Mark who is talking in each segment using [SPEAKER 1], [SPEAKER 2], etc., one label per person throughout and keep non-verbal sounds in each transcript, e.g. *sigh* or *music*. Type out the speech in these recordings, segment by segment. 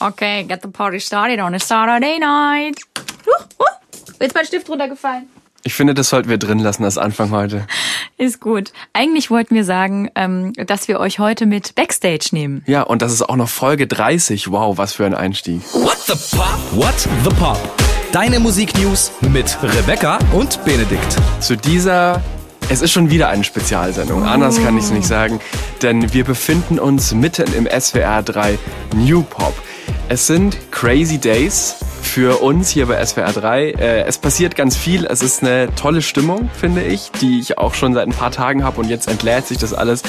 [SPEAKER 1] Okay, get the party started on a Saturday night. Uh, uh. Ist mein Stift runtergefallen?
[SPEAKER 2] Ich finde, das sollten wir drin lassen als Anfang heute.
[SPEAKER 1] Ist gut. Eigentlich wollten wir sagen, ähm, dass wir euch heute mit Backstage nehmen.
[SPEAKER 2] Ja, und das ist auch noch Folge 30. Wow, was für ein Einstieg.
[SPEAKER 3] What the Pop? What the Pop? Deine Musiknews mit Rebecca und Benedikt.
[SPEAKER 2] Zu dieser es ist schon wieder eine Spezialsendung. Anders kann ich es nicht sagen, denn wir befinden uns mitten im SWR 3 New Pop. Es sind crazy days für uns hier bei SWR 3. Äh, es passiert ganz viel. Es ist eine tolle Stimmung, finde ich, die ich auch schon seit ein paar Tagen habe und jetzt entlädt sich das alles.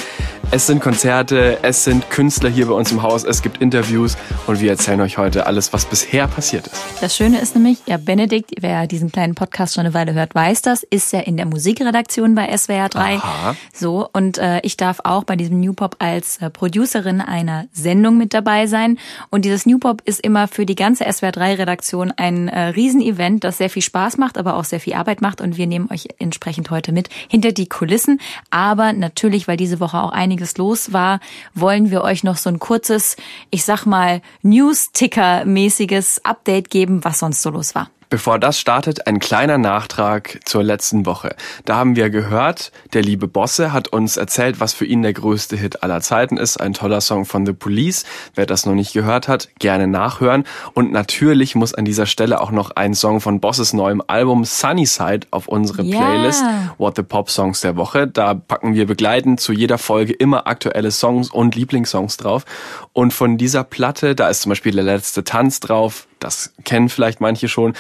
[SPEAKER 2] Es sind Konzerte, es sind Künstler hier bei uns im Haus, es gibt Interviews und wir erzählen euch heute alles, was bisher passiert ist.
[SPEAKER 1] Das Schöne ist nämlich, ja, Benedikt, wer diesen kleinen Podcast schon eine Weile hört, weiß das, ist ja in der Musikredaktion bei SWR 3. Aha. So, und äh, ich darf auch bei diesem New Pop als äh, Producerin einer Sendung mit dabei sein. Und dieses New Pop ist immer für die ganze SWR 3 Redaktion ein äh, Riesenevent, das sehr viel Spaß macht, aber auch sehr viel Arbeit macht. Und wir nehmen euch entsprechend heute mit hinter die Kulissen. Aber natürlich, weil diese Woche auch einige einiges los war, wollen wir euch noch so ein kurzes, ich sag mal, News-Ticker-mäßiges Update geben, was sonst so los war.
[SPEAKER 2] Bevor das startet, ein kleiner Nachtrag zur letzten Woche. Da haben wir gehört, der liebe Bosse hat uns erzählt, was für ihn der größte Hit aller Zeiten ist. Ein toller Song von The Police. Wer das noch nicht gehört hat, gerne nachhören. Und natürlich muss an dieser Stelle auch noch ein Song von Bosses neuem Album Sunnyside auf unsere yeah. Playlist What the Pop Songs der Woche. Da packen wir begleitend zu jeder Folge immer aktuelle Songs und Lieblingssongs drauf. Und von dieser Platte, da ist zum Beispiel der letzte Tanz drauf, das kennen vielleicht manche schon.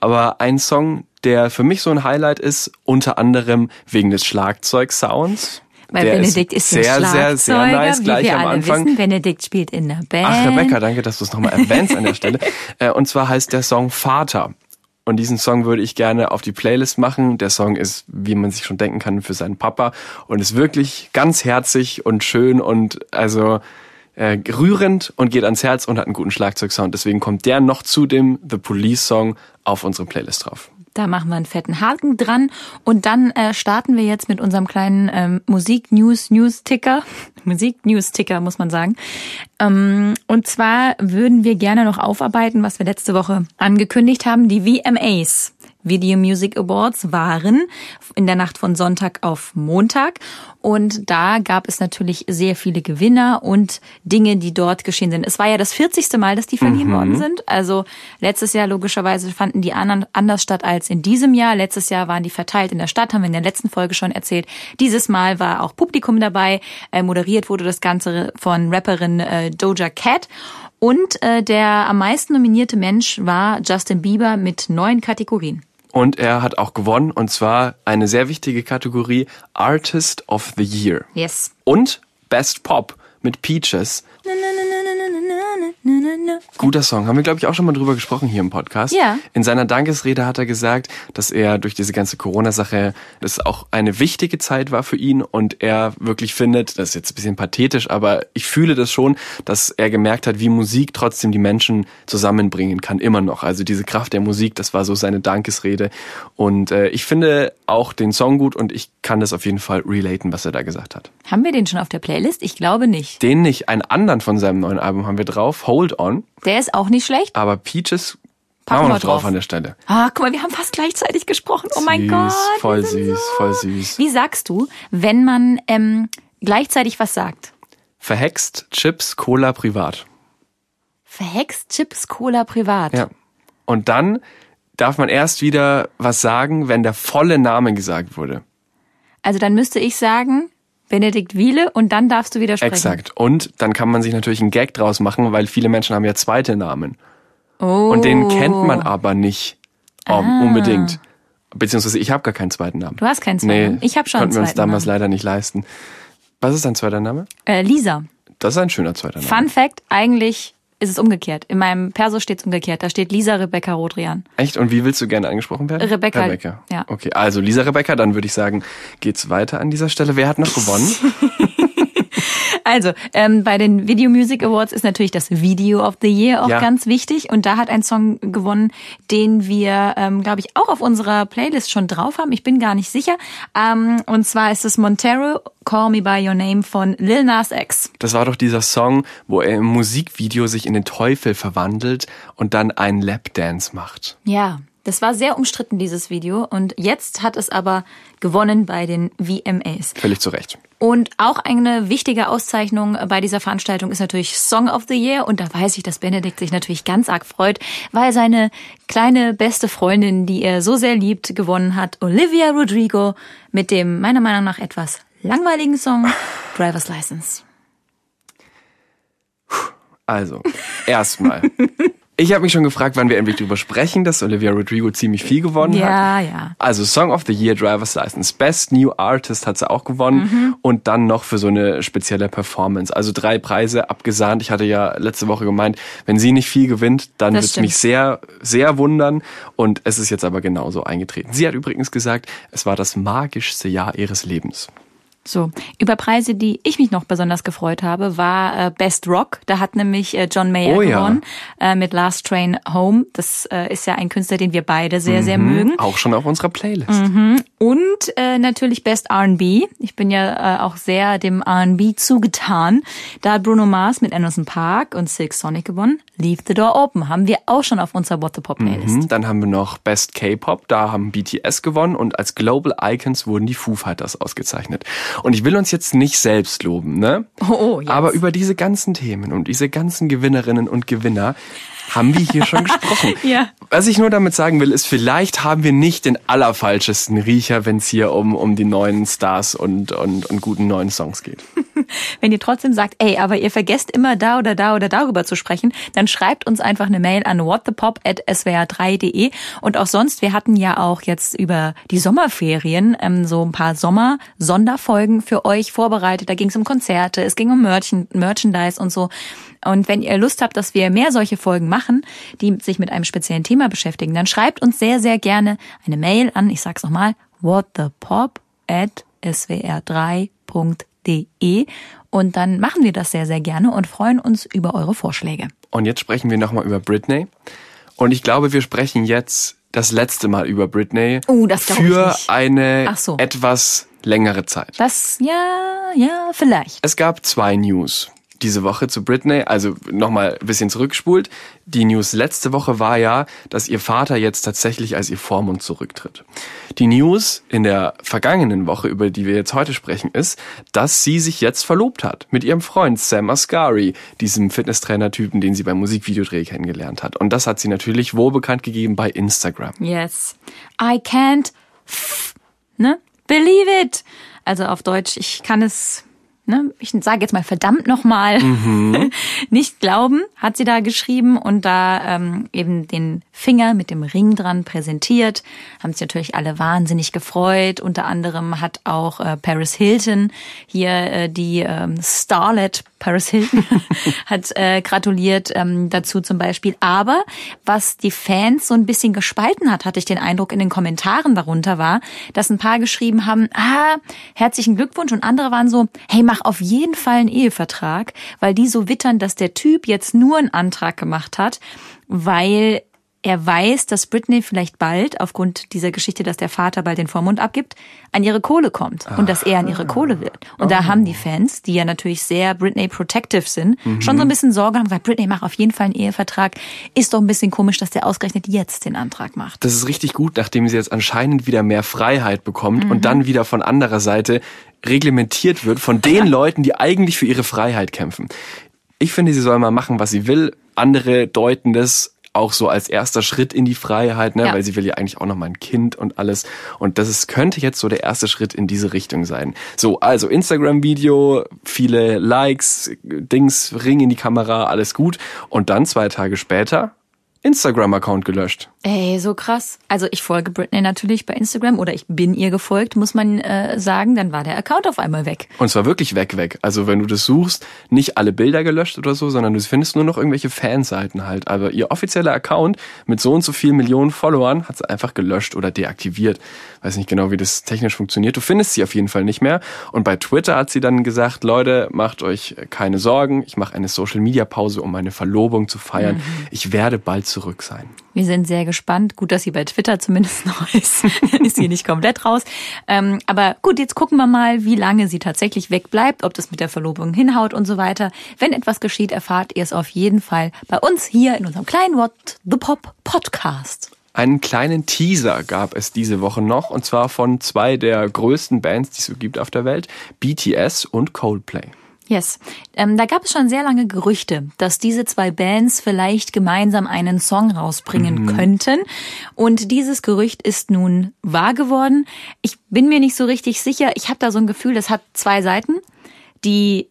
[SPEAKER 2] Aber ein Song, der für mich so ein Highlight ist, unter anderem wegen des Schlagzeugsounds.
[SPEAKER 1] Weil der Benedikt ist, ist sehr, sehr, sehr nice, gleich wie wir am Anfang. Wissen, Benedikt spielt in der Band.
[SPEAKER 2] Ach, Rebecca, danke, dass du es nochmal erwähnst an der Stelle. *laughs* Äh, und zwar heißt der Song Vater. Und diesen Song würde ich gerne auf die Playlist machen. Der Song ist, wie man sich schon denken kann, für seinen Papa und ist wirklich ganz herzig und schön und also äh, rührend und geht ans Herz und hat einen guten Schlagzeugsound. Deswegen kommt der noch zu dem The Police Song auf unsere Playlist drauf.
[SPEAKER 1] Da machen wir einen fetten Haken dran und dann äh, starten wir jetzt mit unserem kleinen ähm, Musik-News-News-Ticker. *laughs* Musik-News-Ticker, muss man sagen. Ähm, und zwar würden wir gerne noch aufarbeiten, was wir letzte Woche angekündigt haben, die VMAs. Video Music Awards waren in der Nacht von Sonntag auf Montag. Und da gab es natürlich sehr viele Gewinner und Dinge, die dort geschehen sind. Es war ja das 40. Mal, dass die verliehen mhm. worden sind. Also letztes Jahr logischerweise fanden die anderen anders statt als in diesem Jahr. Letztes Jahr waren die verteilt in der Stadt, haben wir in der letzten Folge schon erzählt. Dieses Mal war auch Publikum dabei. Äh, moderiert wurde das Ganze von Rapperin äh, Doja Cat. Und äh, der am meisten nominierte Mensch war Justin Bieber mit neun Kategorien.
[SPEAKER 2] Und er hat auch gewonnen, und zwar eine sehr wichtige Kategorie Artist of the Year.
[SPEAKER 1] Yes.
[SPEAKER 2] Und Best Pop mit Peaches. Na, na, na, Guter Song. Haben wir, glaube ich, auch schon mal drüber gesprochen hier im Podcast.
[SPEAKER 1] Ja.
[SPEAKER 2] In seiner Dankesrede hat er gesagt, dass er durch diese ganze Corona-Sache, das auch eine wichtige Zeit war für ihn und er wirklich findet, das ist jetzt ein bisschen pathetisch, aber ich fühle das schon, dass er gemerkt hat, wie Musik trotzdem die Menschen zusammenbringen kann, immer noch. Also diese Kraft der Musik, das war so seine Dankesrede. Und äh, ich finde auch den Song gut und ich kann das auf jeden Fall relaten, was er da gesagt hat.
[SPEAKER 1] Haben wir den schon auf der Playlist? Ich glaube nicht.
[SPEAKER 2] Den nicht. Einen anderen von seinem neuen Album haben wir drauf, Hold On.
[SPEAKER 1] Der ist auch nicht schlecht.
[SPEAKER 2] Aber Peaches Packen wir noch drauf. drauf an der Stelle.
[SPEAKER 1] Ah, guck mal, wir haben fast gleichzeitig gesprochen. Oh mein Gott.
[SPEAKER 2] Voll süß, so. voll süß.
[SPEAKER 1] Wie sagst du, wenn man ähm, gleichzeitig was sagt?
[SPEAKER 2] Verhext, Chips, Cola, privat.
[SPEAKER 1] Verhext, Chips, Cola, privat.
[SPEAKER 2] Ja. Und dann darf man erst wieder was sagen, wenn der volle Name gesagt wurde.
[SPEAKER 1] Also dann müsste ich sagen, Benedikt Wiele und dann darfst du widersprechen.
[SPEAKER 2] Exakt. Und dann kann man sich natürlich einen Gag draus machen, weil viele Menschen haben ja zweite Namen. Oh. Und den kennt man aber nicht um, ah. unbedingt. Beziehungsweise ich habe gar keinen zweiten Namen.
[SPEAKER 1] Du hast keinen zweiten Namen? Nee, ich habe schon
[SPEAKER 2] einen
[SPEAKER 1] zweiten
[SPEAKER 2] Konnten wir uns damals Namen. leider nicht leisten. Was ist dein zweiter Name?
[SPEAKER 1] Äh, Lisa.
[SPEAKER 2] Das ist ein schöner zweiter Name.
[SPEAKER 1] Fun Fact, eigentlich ist es umgekehrt. In meinem Perso steht es umgekehrt. Da steht Lisa Rebecca Rodrian.
[SPEAKER 2] Echt? Und wie willst du gerne angesprochen werden?
[SPEAKER 1] Rebecca.
[SPEAKER 2] Rebecca.
[SPEAKER 1] Ja.
[SPEAKER 2] Okay, also Lisa Rebecca, dann würde ich sagen, geht's weiter an dieser Stelle. Wer hat noch gewonnen? *laughs*
[SPEAKER 1] Also, ähm, bei den Video Music Awards ist natürlich das Video of the Year auch
[SPEAKER 2] Ja.
[SPEAKER 1] ganz wichtig. Und da hat ein Song gewonnen, den wir, ähm, glaube ich, auch auf unserer Playlist schon drauf haben. Ich bin gar nicht sicher. Ähm, und zwar ist es Montero, Call Me By Your Name von Lil Nas X.
[SPEAKER 2] Das war doch dieser Song, wo er im Musikvideo sich in den Teufel verwandelt und dann einen Lapdance macht.
[SPEAKER 1] Ja, das war sehr umstritten, dieses Video. Und jetzt hat es aber gewonnen bei den VMAs.
[SPEAKER 2] Völlig zu Recht.
[SPEAKER 1] Und auch eine wichtige Auszeichnung bei dieser Veranstaltung ist natürlich Song of the Year. Und da weiß ich, dass Benedikt sich natürlich ganz arg freut, weil seine kleine beste Freundin, die er so sehr liebt, gewonnen hat, Olivia Rodrigo, mit dem meiner Meinung nach etwas langweiligen Song Driver's License.
[SPEAKER 2] Also, erstmal. *laughs* Ich habe mich schon gefragt, wann wir endlich drüber sprechen, dass Olivia Rodrigo ziemlich viel gewonnen hat.
[SPEAKER 1] Ja, ja.
[SPEAKER 2] Also Song of the Year, Driver's License, Best New Artist hat sie auch gewonnen
[SPEAKER 1] Mhm.
[SPEAKER 2] und dann noch für so eine spezielle Performance. Also drei Preise abgesahnt. Ich hatte ja letzte Woche gemeint, wenn sie nicht viel gewinnt, dann wird es mich sehr, sehr wundern und es ist jetzt aber genauso eingetreten. Sie hat übrigens gesagt, es war das magischste Jahr ihres Lebens.
[SPEAKER 1] So, über Preise, die ich mich noch besonders gefreut habe, war äh, Best Rock. Da hat nämlich äh, John Mayer
[SPEAKER 2] Oh ja.
[SPEAKER 1] gewonnen äh, mit Last Train Home. Das äh, ist ja ein Künstler, den wir beide sehr, sehr mögen.
[SPEAKER 2] Auch schon auf unserer Playlist.
[SPEAKER 1] Mhm. Und äh, natürlich Best R&B. Ich bin ja äh, auch sehr dem R&B zugetan. Da hat Bruno Mars mit Anderson Park und Silk Sonic gewonnen. Leave the Door Open haben wir auch schon auf unserer What the Pop Playlist.
[SPEAKER 2] Mhm, Dann haben wir noch Best K-Pop, da haben BTS gewonnen und als Global Icons wurden die Foo Fighters ausgezeichnet. Und ich will uns jetzt nicht selbst loben, ne?
[SPEAKER 1] Oh, oh, jetzt.
[SPEAKER 2] Aber über diese ganzen Themen und diese ganzen Gewinnerinnen und Gewinner haben wir hier schon *laughs* gesprochen.
[SPEAKER 1] Ja.
[SPEAKER 2] Was ich nur damit sagen will, ist, vielleicht haben wir nicht den allerfalschesten Riecher, wenn es hier um, um die neuen Stars und, und, und guten neuen Songs geht. *laughs* *laughs*
[SPEAKER 1] Wenn ihr trotzdem sagt, ey, aber ihr vergesst immer da oder da oder darüber zu sprechen, dann schreibt uns einfach eine Mail an whatthepop@swr3.de und auch sonst, wir hatten ja auch jetzt über die Sommerferien ähm, so ein paar Sommer-Sonderfolgen für euch vorbereitet. Da ging es um Konzerte, es ging um Merchan Merchandise und so. Und wenn ihr Lust habt, dass wir mehr solche Folgen machen, die sich mit einem speziellen Thema beschäftigen, dann schreibt uns sehr, sehr gerne eine Mail an, ich sag's nochmal, whatthepop at swr3.de und dann machen wir das sehr, sehr gerne und freuen uns über eure Vorschläge.
[SPEAKER 2] Und jetzt sprechen wir nochmal über Britney. Und ich glaube, wir sprechen jetzt das letzte Mal über Britney
[SPEAKER 1] Oh, das glaub ich
[SPEAKER 2] für eine
[SPEAKER 1] so.
[SPEAKER 2] etwas längere Zeit.
[SPEAKER 1] Das, ja, ja, vielleicht.
[SPEAKER 2] Es gab zwei News diese Woche zu Britney. Also nochmal ein bisschen zurückspult. Die News letzte Woche war ja, dass ihr Vater jetzt tatsächlich als ihr Vormund zurücktritt. Die News in der vergangenen Woche, über die wir jetzt heute sprechen, ist, dass sie sich jetzt verlobt hat mit ihrem Freund Sam Asghari, diesem Fitnesstrainer-Typen, den sie beim Musikvideodreh kennengelernt hat. Und das hat sie natürlich wohlbekannt gegeben bei Instagram.
[SPEAKER 1] Yes. I can't, ne? Believe it. Also auf Deutsch, ich kann es, ne? Ich sage jetzt mal verdammt nochmal. *laughs* Nicht glauben, hat sie da geschrieben und da ähm, eben den Finger mit dem Ring dran präsentiert. Haben sich natürlich alle wahnsinnig gefreut. Unter anderem hat auch äh, Paris Hilton hier äh, die ähm, Starlet Paris Hilton *laughs* hat äh, gratuliert ähm, dazu zum Beispiel. Aber was die Fans so ein bisschen gespalten hat, hatte ich den Eindruck in den Kommentaren darunter war, dass ein paar geschrieben haben, ah, herzlichen Glückwunsch und andere waren so, hey, mach auf jeden Fall einen Ehevertrag, weil die so wittern, dass der Typ jetzt nur einen Antrag gemacht hat, weil er weiß, dass Britney vielleicht bald, aufgrund dieser Geschichte, dass der Vater bald den Vormund abgibt, an ihre Kohle kommt und dass er an ihre Kohle wird. Und da haben die Fans, die ja natürlich sehr Britney protective sind, schon so ein bisschen Sorge haben gesagt, Britney, mach auf jeden Fall einen Ehevertrag. Ist doch ein bisschen komisch, dass der ausgerechnet jetzt den Antrag macht.
[SPEAKER 2] Das ist richtig gut, nachdem sie jetzt anscheinend wieder mehr Freiheit bekommt und dann wieder von anderer Seite reglementiert wird von den *laughs* Leuten, die eigentlich für ihre Freiheit kämpfen. Ich finde, sie soll mal machen, was sie will. Andere deuten das auch so als erster Schritt in die Freiheit, ne?
[SPEAKER 1] Ja.
[SPEAKER 2] weil sie will ja eigentlich auch noch mal ein Kind und alles. Und das ist, könnte jetzt so der erste Schritt in diese Richtung sein. So, also Instagram-Video, viele Likes, Dings, Ring in die Kamera, alles gut. Und dann zwei Tage später Instagram-Account gelöscht.
[SPEAKER 1] Ey, so krass. Also ich folge Britney natürlich bei Instagram oder ich bin ihr gefolgt, muss man äh, sagen. Dann war der Account auf einmal weg.
[SPEAKER 2] Und zwar wirklich weg, weg. Also wenn du das suchst, nicht alle Bilder gelöscht oder so, sondern du findest nur noch irgendwelche Fanseiten halt. Aber ihr offizieller Account mit so und so vielen Millionen Followern hat sie einfach gelöscht oder deaktiviert. Weiß nicht genau, wie das technisch funktioniert. Du findest sie auf jeden Fall nicht mehr. Und bei Twitter hat sie dann gesagt, Leute, macht euch keine Sorgen. Ich mache eine Social-Media-Pause, um meine Verlobung zu feiern. Mhm. Ich werde bald zurück sein.
[SPEAKER 1] Wir sind sehr gespannt. Gut, dass sie bei Twitter zumindest *laughs* noch ist. Dann ist sie nicht komplett raus. Ähm, aber gut, jetzt gucken wir mal, wie lange sie tatsächlich wegbleibt, ob das mit der Verlobung hinhaut und so weiter. Wenn etwas geschieht, erfahrt ihr es auf jeden Fall bei uns hier in unserem kleinen What the Pop Podcast.
[SPEAKER 2] Einen kleinen Teaser gab es diese Woche noch, und zwar von zwei der größten Bands, die es so gibt auf der Welt, BTS und Coldplay.
[SPEAKER 1] Yes. Ähm, da gab es schon sehr lange Gerüchte, dass diese zwei Bands vielleicht gemeinsam einen Song rausbringen mhm. könnten. Und dieses Gerücht ist nun wahr geworden. Ich bin mir nicht so richtig sicher. Ich habe da so ein Gefühl, das hat zwei Seiten. Die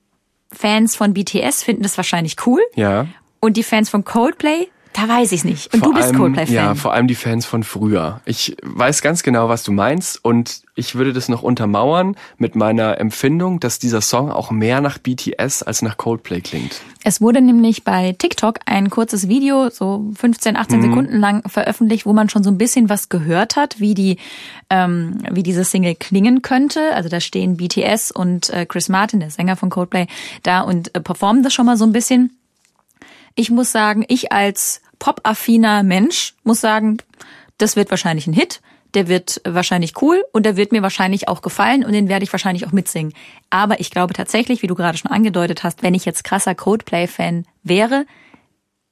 [SPEAKER 1] Fans von BTS finden das wahrscheinlich cool.
[SPEAKER 2] Ja.
[SPEAKER 1] Und die Fans von Coldplay da weiß ich nicht. Und vor du bist Coldplay-Fan.
[SPEAKER 2] Ja, vor allem die Fans von früher. Ich weiß ganz genau, was du meinst und ich würde das noch untermauern mit meiner Empfindung, dass dieser Song auch mehr nach BTS als nach Coldplay klingt.
[SPEAKER 1] Es wurde nämlich bei TikTok ein kurzes Video, so 15, 18 mhm. Sekunden lang veröffentlicht, wo man schon so ein bisschen was gehört hat, wie die, ähm, wie diese Single klingen könnte. Also da stehen BTS und äh, Chris Martin, der Sänger von Coldplay, da und äh, performen das schon mal so ein bisschen. Ich muss sagen, ich als pop-affiner Mensch muss sagen, das wird wahrscheinlich ein Hit, der wird wahrscheinlich cool und der wird mir wahrscheinlich auch gefallen und den werde ich wahrscheinlich auch mitsingen. Aber ich glaube tatsächlich, wie du gerade schon angedeutet hast, wenn ich jetzt krasser Coldplay-Fan wäre,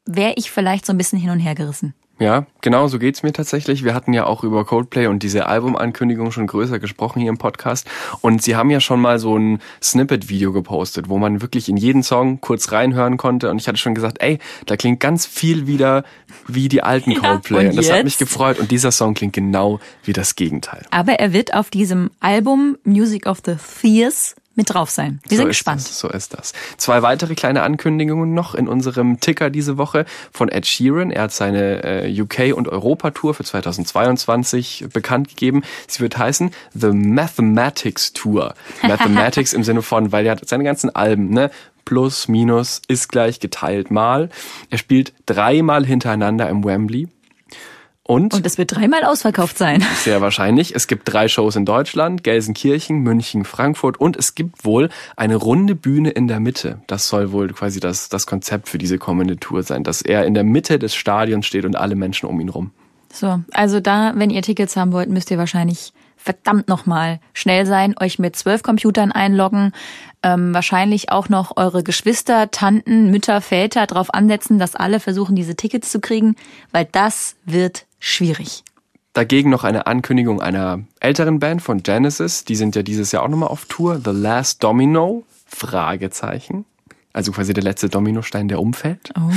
[SPEAKER 1] wäre ich vielleicht so ein bisschen hin und her gerissen.
[SPEAKER 2] Ja, genau so geht's mir tatsächlich. Wir hatten ja auch über Coldplay und diese Albumankündigung schon größer gesprochen hier im Podcast. Und sie haben ja schon mal so ein Snippet-Video gepostet, wo man wirklich in jeden Song kurz reinhören konnte. Und ich hatte schon gesagt, ey, da klingt ganz viel wieder wie die alten *laughs* Coldplay. Ja, und, und das hat mich gefreut. Und dieser Song klingt genau wie das Gegenteil.
[SPEAKER 1] Aber er wird auf diesem Album Music of the Fears mit drauf sein. Wir so sind gespannt.
[SPEAKER 2] Das, so ist das. Zwei weitere kleine Ankündigungen noch in unserem Ticker diese Woche von Ed Sheeran. Er hat seine äh, UK- und Europa-Tour für 2022 bekannt gegeben. Sie wird heißen The Mathematics Tour. *laughs* Mathematics im Sinne von, weil er hat seine ganzen Alben, ne? Plus, Minus ist gleich geteilt mal. Er spielt dreimal hintereinander im Wembley. Und,
[SPEAKER 1] und es wird dreimal ausverkauft sein. *laughs*
[SPEAKER 2] Sehr wahrscheinlich. Es gibt drei Shows in Deutschland, Gelsenkirchen, München, Frankfurt und es gibt wohl eine runde Bühne in der Mitte. Das soll wohl quasi das, das Konzept für diese kommende Tour sein, dass er in der Mitte des Stadions steht und alle Menschen um ihn rum.
[SPEAKER 1] So, also da, wenn ihr Tickets haben wollt, müsst ihr wahrscheinlich verdammt nochmal schnell sein, euch mit zwölf Computern einloggen, ähm, wahrscheinlich auch noch eure Geschwister, Tanten, Mütter, Väter darauf ansetzen, dass alle versuchen, diese Tickets zu kriegen, weil das wird schwierig.
[SPEAKER 2] Dagegen noch eine Ankündigung einer älteren Band von Genesis, die sind ja dieses Jahr auch nochmal auf Tour, The Last Domino, Fragezeichen also quasi der letzte Dominostein, der umfällt. Oh.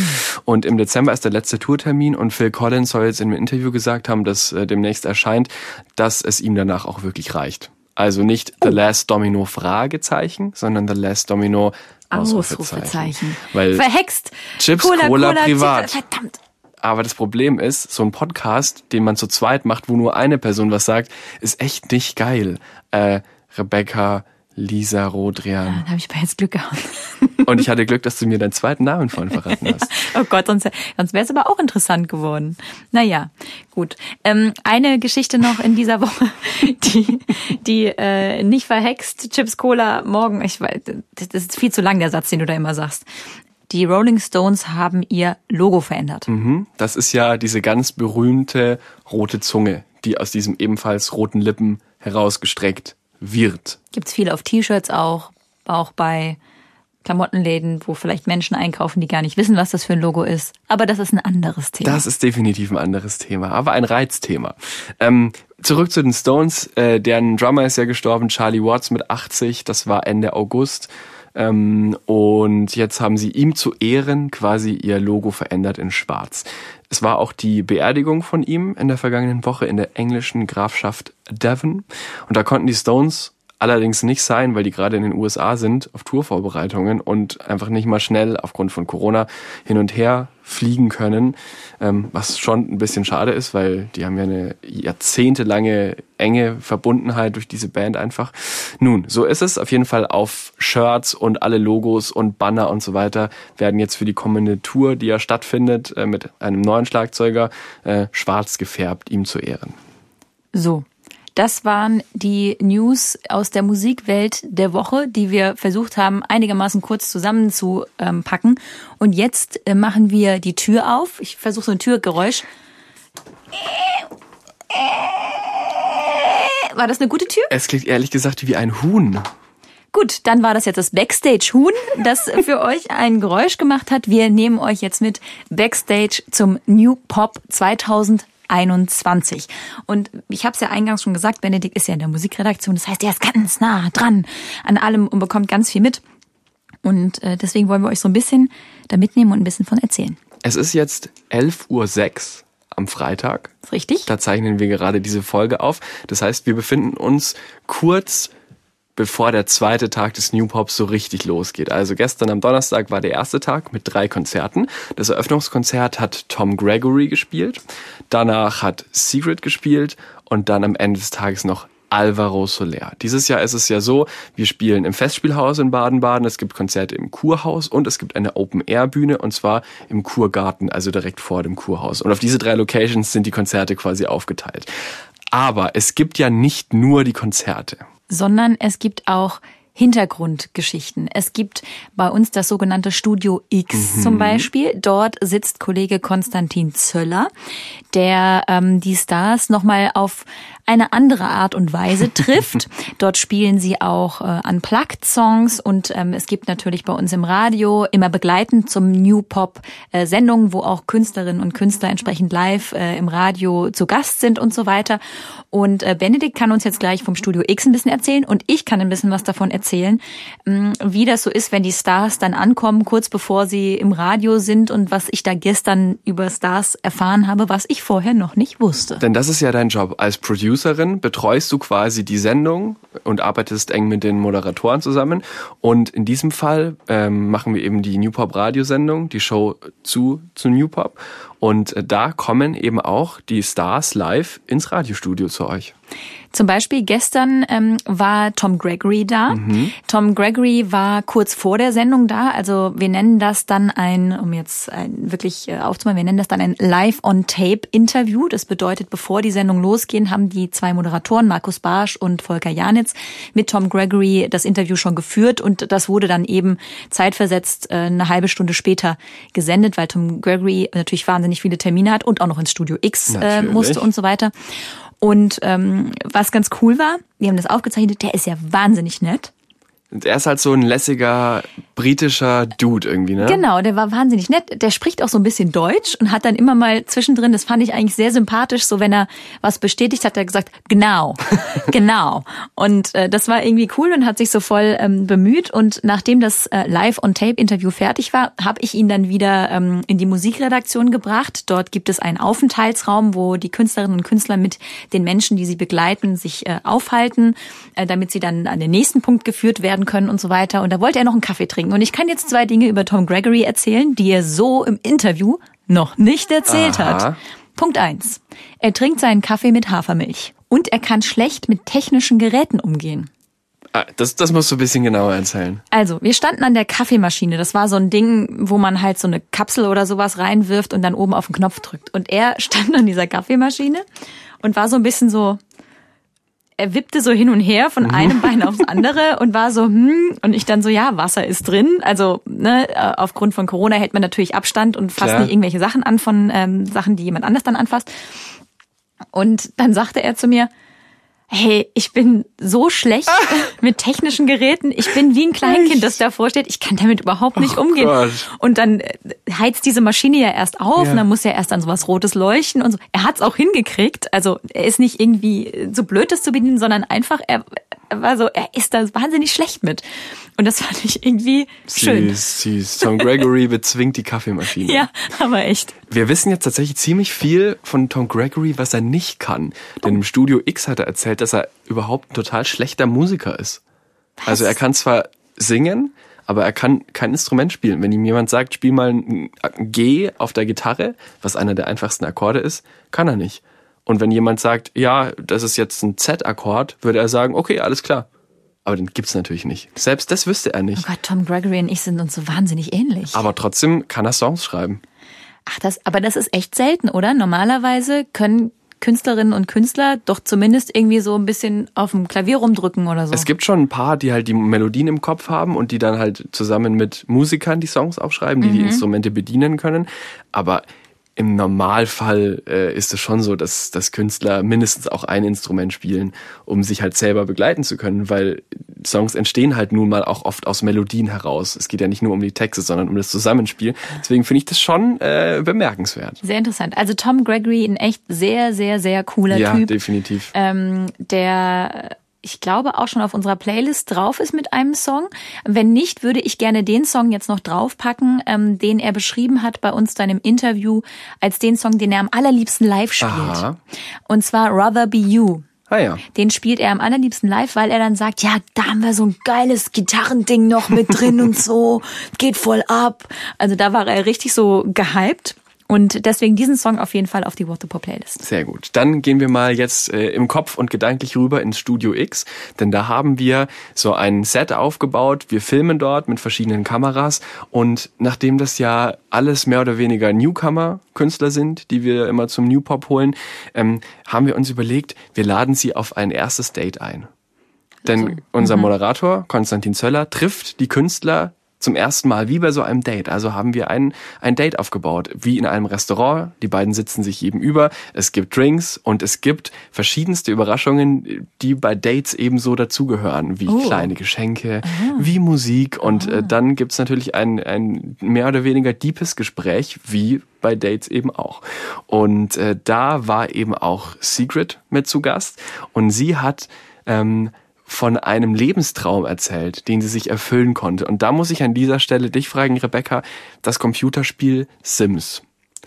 [SPEAKER 2] Und im Dezember ist der letzte Tourtermin und Phil Collins soll jetzt in einem Interview gesagt haben, dass äh, demnächst erscheint, dass es ihm danach auch wirklich reicht. Also nicht oh. The Last Domino Fragezeichen, sondern The Last Domino Ausrufezeichen. Ausrufezeichen.
[SPEAKER 1] Weil Verhext.
[SPEAKER 2] Chips, Cola, Cola, Cola privat. Verdammt. Aber das Problem ist, so ein Podcast, den man zu zweit macht, wo nur eine Person was sagt, ist echt nicht geil. Äh, Rebecca, Lisa Rodrian.
[SPEAKER 1] Ja, da habe ich bei jetzt Glück gehabt.
[SPEAKER 2] Und ich hatte Glück, dass du mir deinen zweiten Namen vorhin verraten hast.
[SPEAKER 1] Ja. *laughs* Oh Gott, sonst, sonst wäre es aber auch interessant geworden. Naja, gut. Ähm, eine Geschichte noch in dieser Woche, *laughs* die, die äh, nicht verhext, Chips Cola morgen. Ich weiß, das ist viel zu lang, der Satz, den du da immer sagst. Die Rolling Stones haben ihr Logo verändert.
[SPEAKER 2] Mhm, das ist ja diese ganz berühmte rote Zunge, die aus diesem ebenfalls roten Lippen herausgestreckt wird.
[SPEAKER 1] Gibt's viel auf T-Shirts auch, auch bei Klamottenläden, wo vielleicht Menschen einkaufen, die gar nicht wissen, was das für ein Logo ist. Aber das ist ein anderes Thema.
[SPEAKER 2] Das ist definitiv ein anderes Thema, aber ein Reizthema. Ähm, zurück zu den Stones. Äh, deren Drummer ist ja gestorben, Charlie Watts mit 80. Das war Ende August. Ähm, und jetzt haben sie ihm zu Ehren quasi ihr Logo verändert in Schwarz. Es war auch die Beerdigung von ihm in der vergangenen Woche in der englischen Grafschaft Devon. Und da konnten die Stones allerdings nicht sein, weil die gerade in den USA sind auf Tourvorbereitungen und einfach nicht mal schnell aufgrund von Corona hin und her fliegen können. ähm, was schon ein bisschen schade ist, weil die haben ja eine jahrzehntelange enge Verbundenheit durch diese Band einfach. Nun, so ist es. Auf jeden Fall auf Shirts und alle Logos und Banner und so weiter werden jetzt für die kommende Tour, die ja stattfindet, äh, mit einem neuen Schlagzeuger, äh, schwarz gefärbt, ihm zu Ehren.
[SPEAKER 1] So, das waren die News aus der Musikwelt der Woche, die wir versucht haben, einigermaßen kurz zusammenzupacken. Und jetzt äh, machen wir die Tür auf. Ich versuche so ein Türgeräusch. War das eine gute Tür?
[SPEAKER 2] Es klingt ehrlich gesagt wie ein Huhn.
[SPEAKER 1] Gut, dann war das jetzt das Backstage-Huhn, das für *laughs* euch ein Geräusch gemacht hat. Wir nehmen euch jetzt mit Backstage zum New Pop 2000. 21. Und ich habe es ja eingangs schon gesagt, Benedikt ist ja in der Musikredaktion, das heißt, er ist ganz nah dran an allem und bekommt ganz viel mit. Und äh, deswegen wollen wir euch so ein bisschen da mitnehmen und ein bisschen von erzählen.
[SPEAKER 2] Es ist jetzt 11.06 Uhr am Freitag.
[SPEAKER 1] Richtig.
[SPEAKER 2] Da zeichnen wir gerade diese Folge auf. Das heißt, wir befinden uns kurz bevor der zweite Tag des New Pops so richtig losgeht. Also gestern am Donnerstag war der erste Tag mit drei Konzerten. Das Eröffnungskonzert hat Tom Gregory gespielt, danach hat Secret gespielt und dann am Ende des Tages noch Alvaro Soler. Dieses Jahr ist es ja so, wir spielen im Festspielhaus in Baden-Baden, es gibt Konzerte im Kurhaus und es gibt eine Open-Air-Bühne und zwar im Kurgarten, also direkt vor dem Kurhaus. Und auf diese drei Locations sind die Konzerte quasi aufgeteilt. Aber es gibt ja nicht nur die Konzerte
[SPEAKER 1] sondern es gibt auch Hintergrundgeschichten. Es gibt bei uns das sogenannte Studio X mhm. zum Beispiel. Dort sitzt Kollege Konstantin Zöller, der ähm, die Stars nochmal auf eine andere Art und Weise *laughs* trifft. Dort spielen sie auch äh, Unplugged-Songs und ähm, es gibt natürlich bei uns im Radio immer begleitend zum New Pop äh, Sendungen, wo auch Künstlerinnen und Künstler entsprechend live äh, im Radio zu Gast sind und so weiter. Und äh, Benedikt kann uns jetzt gleich vom Studio X ein bisschen erzählen und ich kann ein bisschen was davon erzählen, ähm, wie das so ist, wenn die Stars dann ankommen, kurz bevor sie im Radio sind und was ich da gestern über Stars erfahren habe, was ich vorher noch nicht wusste.
[SPEAKER 2] Denn das ist ja dein Job als Producer Producerin betreust du quasi die Sendung und arbeitest eng mit den Moderatoren zusammen. Und in diesem Fall ähm, machen wir eben die New Pop Radiosendung, die Show zu, zu New Pop. Und äh, da kommen eben auch die Stars live ins Radiostudio zu euch.
[SPEAKER 1] Zum Beispiel gestern ähm, war Tom Gregory da. Mhm. Tom Gregory war kurz vor der Sendung da. Also wir nennen das dann ein, um jetzt ein, wirklich äh, aufzumachen, wir nennen das dann ein Live-on-Tape-Interview. Das bedeutet, bevor die Sendung losgehen, haben die zwei Moderatoren, Markus Barsch und Volker Janitz, mit Tom Gregory das Interview schon geführt und das wurde dann eben zeitversetzt äh, eine halbe Stunde später gesendet, weil Tom Gregory natürlich wahnsinnig viele Termine hat und auch noch ins Studio X äh, musste und so weiter. Und ähm, was ganz cool war, wir haben das aufgezeichnet, der ist ja wahnsinnig nett.
[SPEAKER 2] Und er ist halt so ein lässiger britischer Dude irgendwie, ne?
[SPEAKER 1] Genau, der war wahnsinnig nett. Der spricht auch so ein bisschen Deutsch und hat dann immer mal zwischendrin, das fand ich eigentlich sehr sympathisch, so wenn er was bestätigt hat, er gesagt, genau, *laughs* genau. Und äh, das war irgendwie cool und hat sich so voll ähm, bemüht. Und nachdem das äh, Live-on-Tape-Interview fertig war, habe ich ihn dann wieder ähm, in die Musikredaktion gebracht. Dort gibt es einen Aufenthaltsraum, wo die Künstlerinnen und Künstler mit den Menschen, die sie begleiten, sich äh, aufhalten, äh, damit sie dann an den nächsten Punkt geführt werden können und so weiter. Und da wollte er noch einen Kaffee trinken. Und ich kann jetzt zwei Dinge über Tom Gregory erzählen, die er so im Interview noch nicht erzählt Aha. hat. Punkt eins: Er trinkt seinen Kaffee mit Hafermilch. Und er kann schlecht mit technischen Geräten umgehen.
[SPEAKER 2] Ah, das, das musst du ein bisschen genauer erzählen.
[SPEAKER 1] Also, wir standen an der Kaffeemaschine. Das war so ein Ding, wo man halt so eine Kapsel oder sowas reinwirft und dann oben auf den Knopf drückt. Und er *laughs* stand an dieser Kaffeemaschine und war so ein bisschen so, er wippte so hin und her von einem Bein aufs andere und war so, hm, und ich dann so, ja, Wasser ist drin. Also ne, äh, aufgrund von Corona hält man natürlich Abstand und fasst Klar. nicht irgendwelche Sachen an von ähm, Sachen, die jemand anders dann anfasst. Und dann sagte er zu mir, hey, ich bin so schlecht *laughs* mit technischen Geräten. Ich bin wie ein Kleinkind, das davor steht. Ich kann damit überhaupt nicht oh umgehen. Gott. Und dann äh, heizt diese Maschine ja erst auf ja. und dann muss ja erst an sowas Rotes leuchten und so. Er hat's auch hingekriegt. Also er ist nicht irgendwie so blöd, das zu bedienen, sondern einfach, er war so, er ist da wahnsinnig schlecht mit. Und das fand ich irgendwie schön.
[SPEAKER 2] Süß, süß. Tom Gregory *laughs* bezwingt die Kaffeemaschine.
[SPEAKER 1] Ja, aber echt.
[SPEAKER 2] Wir wissen jetzt tatsächlich ziemlich viel von Tom Gregory, was er nicht kann. Denn im Studio X hat er erzählt, dass er überhaupt ein total schlechter Musiker ist. Was? Also er kann zwar singen, aber er kann kein Instrument spielen. Wenn ihm jemand sagt, spiel mal ein G auf der Gitarre, was einer der einfachsten Akkorde ist, kann er nicht. Und wenn jemand sagt, ja, das ist jetzt ein Z-Akkord, würde er sagen, okay, alles klar. Aber den gibt's natürlich nicht. Selbst das wüsste er nicht.
[SPEAKER 1] Oh Gott, Tom Gregory und ich sind uns so wahnsinnig ähnlich.
[SPEAKER 2] Aber trotzdem kann er Songs schreiben.
[SPEAKER 1] Ach, das, aber das ist echt selten, oder? Normalerweise können Künstlerinnen und Künstler doch zumindest irgendwie so ein bisschen auf dem Klavier rumdrücken oder so.
[SPEAKER 2] Es gibt schon ein paar, die halt die Melodien im Kopf haben und die dann halt zusammen mit Musikern die Songs aufschreiben, die mhm. die Instrumente bedienen können. Aber im Normalfall äh, ist es schon so, dass, dass Künstler mindestens auch ein Instrument spielen, um sich halt selber begleiten zu können, weil Songs entstehen halt nun mal auch oft aus Melodien heraus. Es geht ja nicht nur um die Texte, sondern um das Zusammenspiel. Deswegen finde ich das schon äh, bemerkenswert.
[SPEAKER 1] Sehr interessant. Also Tom Gregory, ein echt sehr, sehr, sehr cooler
[SPEAKER 2] ja,
[SPEAKER 1] Typ.
[SPEAKER 2] Ja, definitiv.
[SPEAKER 1] Ähm, der ich glaube, auch schon auf unserer Playlist drauf ist mit einem Song. Wenn nicht, würde ich gerne den Song jetzt noch draufpacken, ähm, den er beschrieben hat bei uns dann im Interview als den Song, den er am allerliebsten live spielt. Aha. Und zwar Rather Be You.
[SPEAKER 2] Ah ja.
[SPEAKER 1] Den spielt er am allerliebsten live, weil er dann sagt, ja, da haben wir so ein geiles Gitarrending noch mit drin und so, geht voll ab. Also da war er richtig so gehypt. Und deswegen diesen Song auf jeden Fall auf die What the Pop Playlist.
[SPEAKER 2] Sehr gut. Dann gehen wir mal jetzt äh, im Kopf und gedanklich rüber ins Studio X, denn da haben wir so ein Set aufgebaut. Wir filmen dort mit verschiedenen Kameras und nachdem das ja alles mehr oder weniger Newcomer-Künstler sind, die wir immer zum New Pop holen, ähm, haben wir uns überlegt, wir laden sie auf ein erstes Date ein. Denn unser mhm. Moderator, Konstantin Zöller, trifft die Künstler zum ersten Mal, wie bei so einem Date. Also haben wir ein, ein Date aufgebaut, wie in einem Restaurant. Die beiden sitzen sich gegenüber. Es gibt Drinks und es gibt verschiedenste Überraschungen, die bei Dates ebenso dazugehören, wie oh. kleine Geschenke, Aha. wie Musik. Und äh, dann gibt's natürlich ein, ein mehr oder weniger deepes Gespräch, wie bei Dates eben auch. Und äh, da war eben auch Secret mit zu Gast und sie hat ähm, von einem Lebenstraum erzählt, den sie sich erfüllen konnte. Und da muss ich an dieser Stelle dich fragen, Rebecca, das Computerspiel Sims.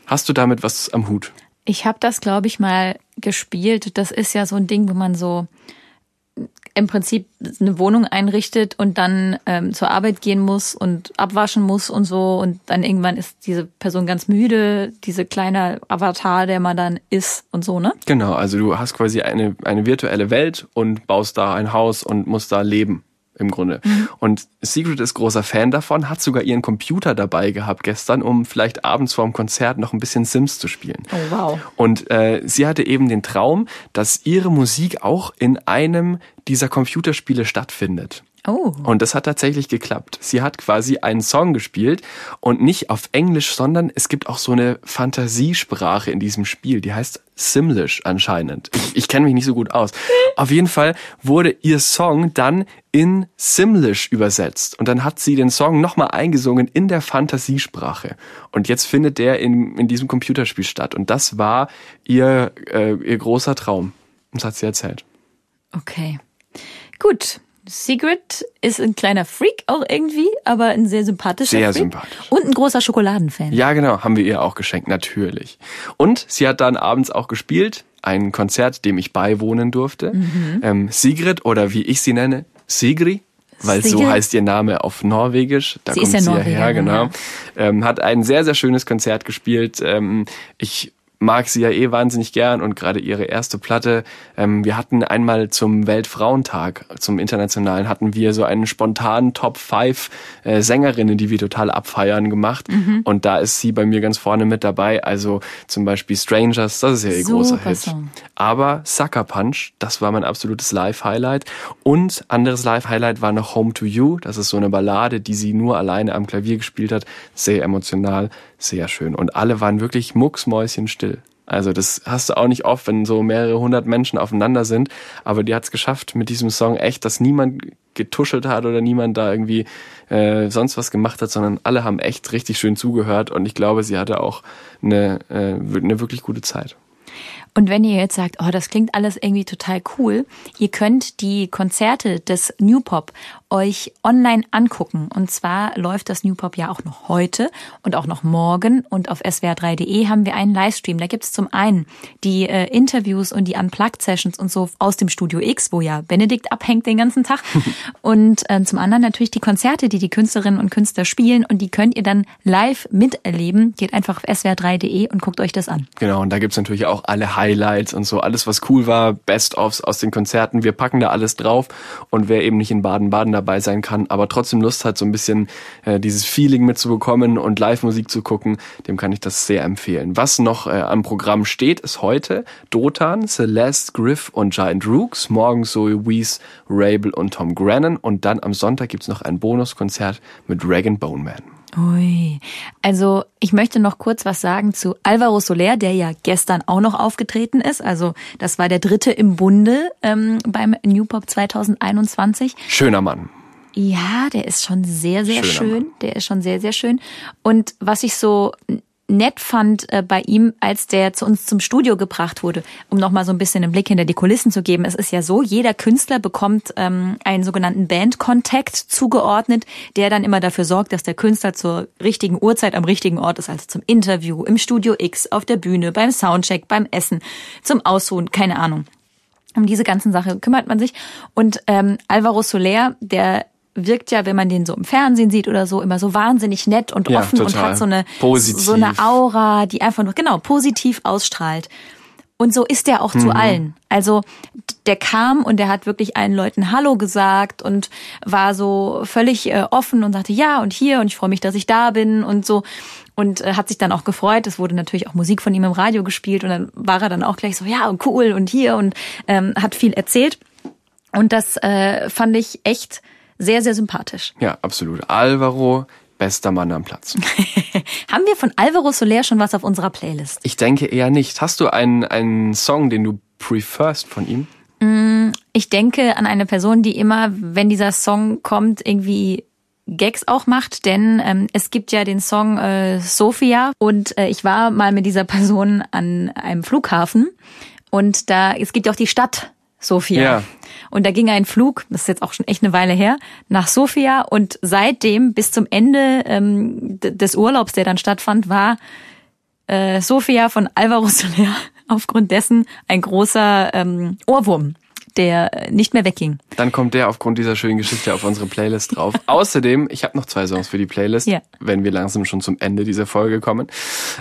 [SPEAKER 2] Hast du damit was am Hut?
[SPEAKER 1] Ich habe das, glaube ich, mal gespielt. Das ist ja so ein Ding, wo man so im Prinzip eine Wohnung einrichtet und dann ähm, zur Arbeit gehen muss und abwaschen muss und so und dann irgendwann ist diese Person ganz müde, diese kleine Avatar, der man dann ist und so, ne?
[SPEAKER 2] Genau, also du hast quasi eine, eine virtuelle Welt und baust da ein Haus und musst da leben im Grunde. Mhm. Und Secret ist großer Fan davon, hat sogar ihren Computer dabei gehabt gestern, um vielleicht abends vor dem Konzert noch ein bisschen Sims zu spielen.
[SPEAKER 1] Oh wow.
[SPEAKER 2] Und äh, sie hatte eben den Traum, dass ihre Musik auch in einem dieser Computerspiele stattfindet.
[SPEAKER 1] Oh.
[SPEAKER 2] Und das hat tatsächlich geklappt. Sie hat quasi einen Song gespielt und nicht auf Englisch, sondern es gibt auch so eine Fantasiesprache in diesem Spiel, die heißt Simlish anscheinend. Ich, ich kenne mich nicht so gut aus. *laughs* Auf jeden Fall wurde ihr Song dann in Simlish übersetzt und dann hat sie den Song nochmal eingesungen in der Fantasiesprache. Und jetzt findet der in, in diesem Computerspiel statt und das war ihr, äh, ihr großer Traum. Das hat sie erzählt.
[SPEAKER 1] Okay. Gut, Secret ist ein kleiner Freak auch irgendwie, aber ein sehr sympathischer
[SPEAKER 2] Sehr
[SPEAKER 1] Freak.
[SPEAKER 2] sympathisch.
[SPEAKER 1] Und ein großer Schokoladenfan.
[SPEAKER 2] Ja, genau, haben wir ihr auch geschenkt, natürlich. Und sie hat dann abends auch gespielt, ein Konzert, dem ich beiwohnen durfte. Mhm. Ähm, Sigrid oder wie ich sie nenne, Sigri, weil Sigrid. so heißt ihr Name auf Norwegisch. Da sie kommt ist ja sie ja her, genau. Ja. Ähm, hat ein sehr, sehr schönes Konzert gespielt. Ähm, ich mag sie ja eh wahnsinnig gern und gerade ihre erste Platte. Ähm, wir hatten einmal zum Weltfrauentag, zum internationalen, hatten wir so einen spontanen Top 5 äh, Sängerinnen, die wir total abfeiern gemacht. Mhm. Und da ist sie bei mir ganz vorne mit dabei. Also zum Beispiel Strangers, das ist ja ihr Super großer Hit. Song. Aber Sucker Punch, das war mein absolutes Live-Highlight. Und anderes Live-Highlight war noch Home to You. Das ist so eine Ballade, die sie nur alleine am Klavier gespielt hat. Sehr emotional sehr schön. Und alle waren wirklich mucksmäuschenstill. Also das hast du auch nicht oft, wenn so mehrere hundert Menschen aufeinander sind. Aber die hat es geschafft mit diesem Song echt, dass niemand getuschelt hat oder niemand da irgendwie äh, sonst was gemacht hat, sondern alle haben echt richtig schön zugehört. Und ich glaube, sie hatte auch eine, äh, eine wirklich gute Zeit.
[SPEAKER 1] Und wenn ihr jetzt sagt, oh, das klingt alles irgendwie total cool, ihr könnt die Konzerte des New Pop euch online angucken. Und zwar läuft das New Pop ja auch noch heute und auch noch morgen. Und auf swr3.de haben wir einen Livestream. Da gibt's zum einen die äh, Interviews und die Unplugged-Sessions und so aus dem Studio X, wo ja Benedikt abhängt den ganzen Tag. *laughs* und äh, zum anderen natürlich die Konzerte, die die Künstlerinnen und Künstler spielen. Und die könnt ihr dann live miterleben. Geht einfach auf swr3.de und guckt euch das an.
[SPEAKER 2] Genau, und da gibt's natürlich auch alle Highlights und so, alles was cool war, Best-ofs aus den Konzerten. Wir packen da alles drauf. Und wer eben nicht in Baden-Baden dabei sein kann, aber trotzdem Lust hat, so ein bisschen äh, dieses Feeling mitzubekommen und Live-Musik zu gucken, dem kann ich das sehr empfehlen. Was noch äh, am Programm steht, ist heute Dotan, Celeste, Griff und Giant Rooks, morgen Zoe Wees, Rabel und Tom Grennan und dann am Sonntag gibt's noch ein Bonuskonzert mit Rag Bone Man.
[SPEAKER 1] Ui. Also ich möchte noch kurz was sagen zu Alvaro Soler, der ja gestern auch noch aufgetreten ist. Also das war der dritte im Bunde ähm, beim New Pop 2021.
[SPEAKER 2] Schöner Mann.
[SPEAKER 1] Ja, der ist schon sehr, sehr Schöner schön. Mann. Der ist schon sehr, sehr schön. Und was ich so nett fand äh, bei ihm, als der zu uns zum Studio gebracht wurde, um nochmal so ein bisschen einen Blick hinter die Kulissen zu geben. Es ist ja so, jeder Künstler bekommt ähm, einen sogenannten Band-Contact zugeordnet, der dann immer dafür sorgt, dass der Künstler zur richtigen Uhrzeit am richtigen Ort ist, also zum Interview, im Studio X, auf der Bühne, beim Soundcheck, beim Essen, zum Ausruhen, keine Ahnung. Um diese ganzen Sachen kümmert man sich. Und ähm, Alvaro Soler, der wirkt ja, wenn man den so im Fernsehen sieht oder so, immer so wahnsinnig nett und offen ja, und hat so eine, positiv. so eine Aura, die einfach nur, genau, positiv ausstrahlt. Und so ist er auch mhm. zu allen. Also der kam und der hat wirklich allen Leuten Hallo gesagt und war so völlig äh, offen und sagte ja und hier und ich freue mich, dass ich da bin und so und äh, hat sich dann auch gefreut. Es wurde natürlich auch Musik von ihm im Radio gespielt und dann war er dann auch gleich so ja und cool und hier und ähm, hat viel erzählt. Und das äh, fand ich echt sehr, sehr sympathisch.
[SPEAKER 2] Ja, absolut. Alvaro, bester Mann am Platz. *laughs*
[SPEAKER 1] Haben wir von Alvaro Soler schon was auf unserer Playlist?
[SPEAKER 2] Ich denke eher nicht. Hast du einen, einen Song, den du preferst von ihm?
[SPEAKER 1] Mm, ich denke an eine Person, die immer, wenn dieser Song kommt, irgendwie Gags auch macht, denn ähm, es gibt ja den Song äh, Sophia und äh, ich war mal mit dieser Person an einem Flughafen und da es gibt ja auch die Stadt Sofia. Ja. Und da ging ein Flug, das ist jetzt auch schon echt eine Weile her, nach Sofia und seitdem bis zum Ende ähm, des Urlaubs, der dann stattfand, war äh, Sofia von Alvaro *laughs* Soler aufgrund dessen ein großer ähm, Ohrwurm der nicht mehr wegging.
[SPEAKER 2] Dann kommt der aufgrund dieser schönen Geschichte auf unsere Playlist drauf. *laughs* Außerdem, ich habe noch zwei Songs für die Playlist, ja. wenn wir langsam schon zum Ende dieser Folge kommen.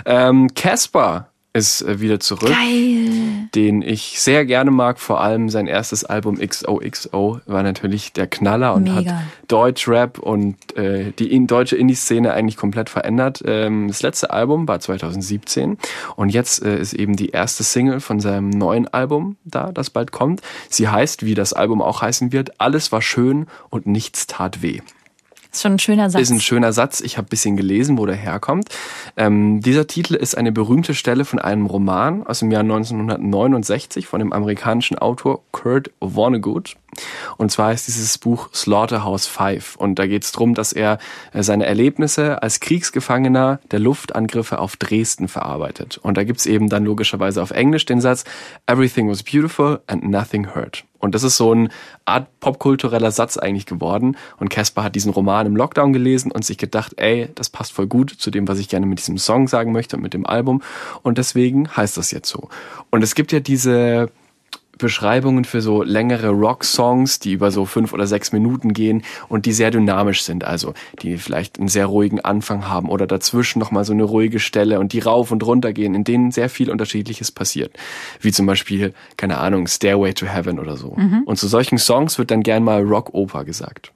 [SPEAKER 2] Ähm, Casper ist äh, wieder zurück.
[SPEAKER 1] Geil.
[SPEAKER 2] Den ich sehr gerne mag. Vor allem sein erstes Album XOXO war natürlich der Knaller und Mega. hat Deutschrap und äh, die in deutsche Indie-Szene eigentlich komplett verändert. Ähm, das letzte Album war 2017 und jetzt äh, ist eben die erste Single von seinem neuen Album da, das bald kommt. Sie heißt, wie das Album auch heißen wird, Alles war schön und nichts tat weh.
[SPEAKER 1] Ist schon ein schöner Satz.
[SPEAKER 2] Ist ein schöner Satz. Ich habe bisschen gelesen, wo der herkommt. Ähm, dieser Titel ist eine berühmte Stelle von einem Roman aus dem Jahr 1969 von dem amerikanischen Autor Kurt Vonnegut. Und zwar ist dieses Buch Slaughterhouse Five. Und da geht es darum, dass er äh, seine Erlebnisse als Kriegsgefangener der Luftangriffe auf Dresden verarbeitet. Und da gibt's eben dann logischerweise auf Englisch den Satz Everything was beautiful and nothing hurt. Und das ist so eine Art popkultureller Satz eigentlich geworden. Und Casper hat diesen Roman im Lockdown gelesen und sich gedacht, ey, das passt voll gut zu dem, was ich gerne mit diesem Song sagen möchte und mit dem Album. Und deswegen heißt das jetzt so. Und es gibt ja diese Beschreibungen für so längere Rock-Songs, die über so fünf oder sechs Minuten gehen und die sehr dynamisch sind, also die vielleicht einen sehr ruhigen Anfang haben oder dazwischen nochmal so eine ruhige Stelle und die rauf und runter gehen, in denen sehr viel Unterschiedliches passiert. Wie zum Beispiel, keine Ahnung, Stairway to Heaven oder so. Mhm. Und zu solchen Songs wird dann gern mal Rock-Oper gesagt.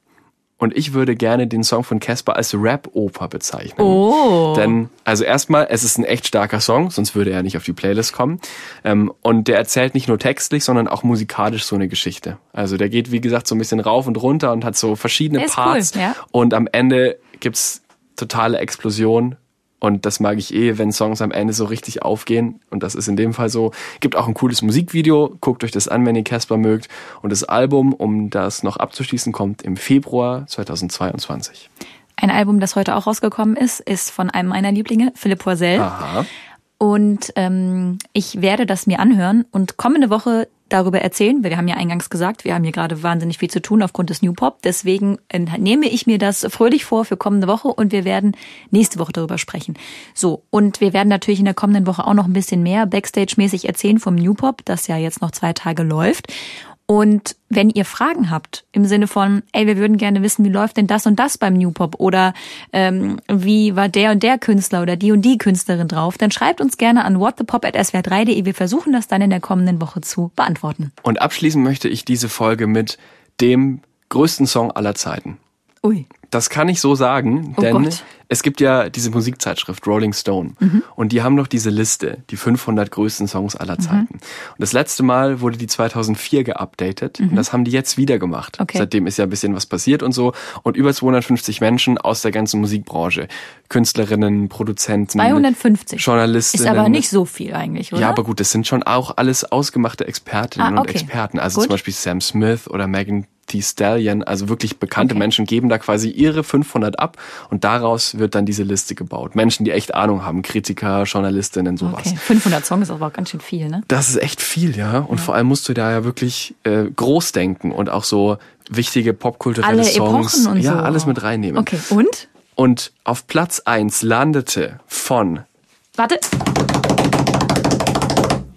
[SPEAKER 2] Und ich würde gerne den Song von Casper als Rap-Oper bezeichnen.
[SPEAKER 1] Oh.
[SPEAKER 2] Denn, also erstmal, es ist ein echt starker Song, sonst würde er nicht auf die Playlist kommen. Ähm, und der erzählt nicht nur textlich, sondern auch musikalisch so eine Geschichte. Also der geht, wie gesagt, so ein bisschen rauf und runter und hat so verschiedene Parts.
[SPEAKER 1] Cool, ja.
[SPEAKER 2] Und am Ende gibt's totale Explosion und das mag ich eh, wenn Songs am Ende so richtig aufgehen. Und das ist in dem Fall so. Gibt auch ein cooles Musikvideo. Guckt euch das an, wenn ihr Casper mögt. Und das Album, um das noch abzuschließen, kommt im Februar 2022.
[SPEAKER 1] Ein Album, das heute auch rausgekommen ist, ist von einem meiner Lieblinge, Philipp Poisel.
[SPEAKER 2] Aha.
[SPEAKER 1] Und ähm, ich werde das mir anhören und kommende Woche darüber erzählen. Wir haben ja eingangs gesagt, wir haben hier gerade wahnsinnig viel zu tun aufgrund des New Pop. Deswegen nehme ich mir das fröhlich vor für kommende Woche und wir werden nächste Woche darüber sprechen. So, und wir werden natürlich in der kommenden Woche auch noch ein bisschen mehr Backstage-mäßig erzählen vom New Pop, das ja jetzt noch zwei Tage läuft. Und wenn ihr Fragen habt im Sinne von, ey, wir würden gerne wissen, wie läuft denn das und das beim New Pop oder ähm, wie war der und der Künstler oder die und die Künstlerin drauf, dann schreibt uns gerne an whatthepop@swr3.de. Wir versuchen das dann in der kommenden Woche zu beantworten.
[SPEAKER 2] Und abschließen möchte ich diese Folge mit dem größten Song aller Zeiten.
[SPEAKER 1] Ui.
[SPEAKER 2] Das kann ich so sagen,
[SPEAKER 1] Oh
[SPEAKER 2] denn
[SPEAKER 1] Gott.
[SPEAKER 2] Es gibt ja diese Musikzeitschrift Rolling Stone
[SPEAKER 1] Mhm.
[SPEAKER 2] und die haben doch diese Liste, die 500 größten Songs aller Zeiten. Und das letzte Mal wurde die 2004 geupdatet und das haben die jetzt wieder gemacht.
[SPEAKER 1] Mhm. Okay.
[SPEAKER 2] Seitdem ist ja ein bisschen was passiert und so und über 250 Menschen aus der ganzen Musikbranche, Künstlerinnen, Produzenten,
[SPEAKER 1] 250.
[SPEAKER 2] Journalistinnen.
[SPEAKER 1] Ist aber nicht so viel eigentlich, oder?
[SPEAKER 2] Ja, aber gut, das sind schon auch alles ausgemachte Expertinnen
[SPEAKER 1] Ah,
[SPEAKER 2] und
[SPEAKER 1] okay.
[SPEAKER 2] Experten. Also
[SPEAKER 1] Gut.
[SPEAKER 2] zum Beispiel Sam Smith oder Megan Thee Stallion, also wirklich bekannte
[SPEAKER 1] Okay.
[SPEAKER 2] Menschen geben da quasi ihre 500 ab und daraus wird dann diese Liste gebaut. Menschen, die echt Ahnung haben, Kritiker, Journalistinnen, sowas.
[SPEAKER 1] Okay, 500 Songs ist aber auch ganz schön viel, ne?
[SPEAKER 2] Das ist echt viel, ja. Und vor allem musst du da ja wirklich äh, groß denken und auch so wichtige popkulturelle Songs, ja,
[SPEAKER 1] so.
[SPEAKER 2] alles mit reinnehmen.
[SPEAKER 1] Okay, und?
[SPEAKER 2] Und auf Platz eins landete von
[SPEAKER 1] Warte.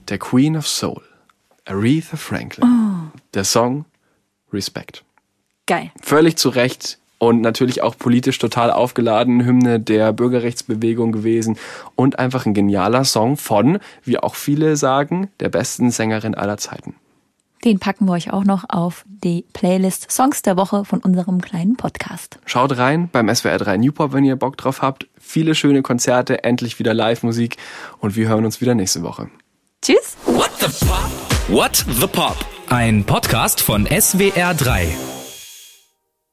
[SPEAKER 2] der Queen of Soul, Aretha Franklin,
[SPEAKER 1] Oh.
[SPEAKER 2] der Song Respect.
[SPEAKER 1] Geil.
[SPEAKER 2] Völlig zu Recht und natürlich auch politisch total aufgeladen, Hymne der Bürgerrechtsbewegung gewesen und einfach ein genialer Song von, wie auch viele sagen, der besten Sängerin aller Zeiten.
[SPEAKER 1] Den packen wir euch auch noch auf die Playlist Songs der Woche von unserem kleinen Podcast.
[SPEAKER 2] Schaut rein beim SWR 3 Newpop, wenn ihr Bock drauf habt. Viele schöne Konzerte, endlich wieder Live-Musik und wir hören uns wieder nächste Woche.
[SPEAKER 1] Tschüss.
[SPEAKER 3] What the Pop? What the Pop? Ein Podcast von SWR3.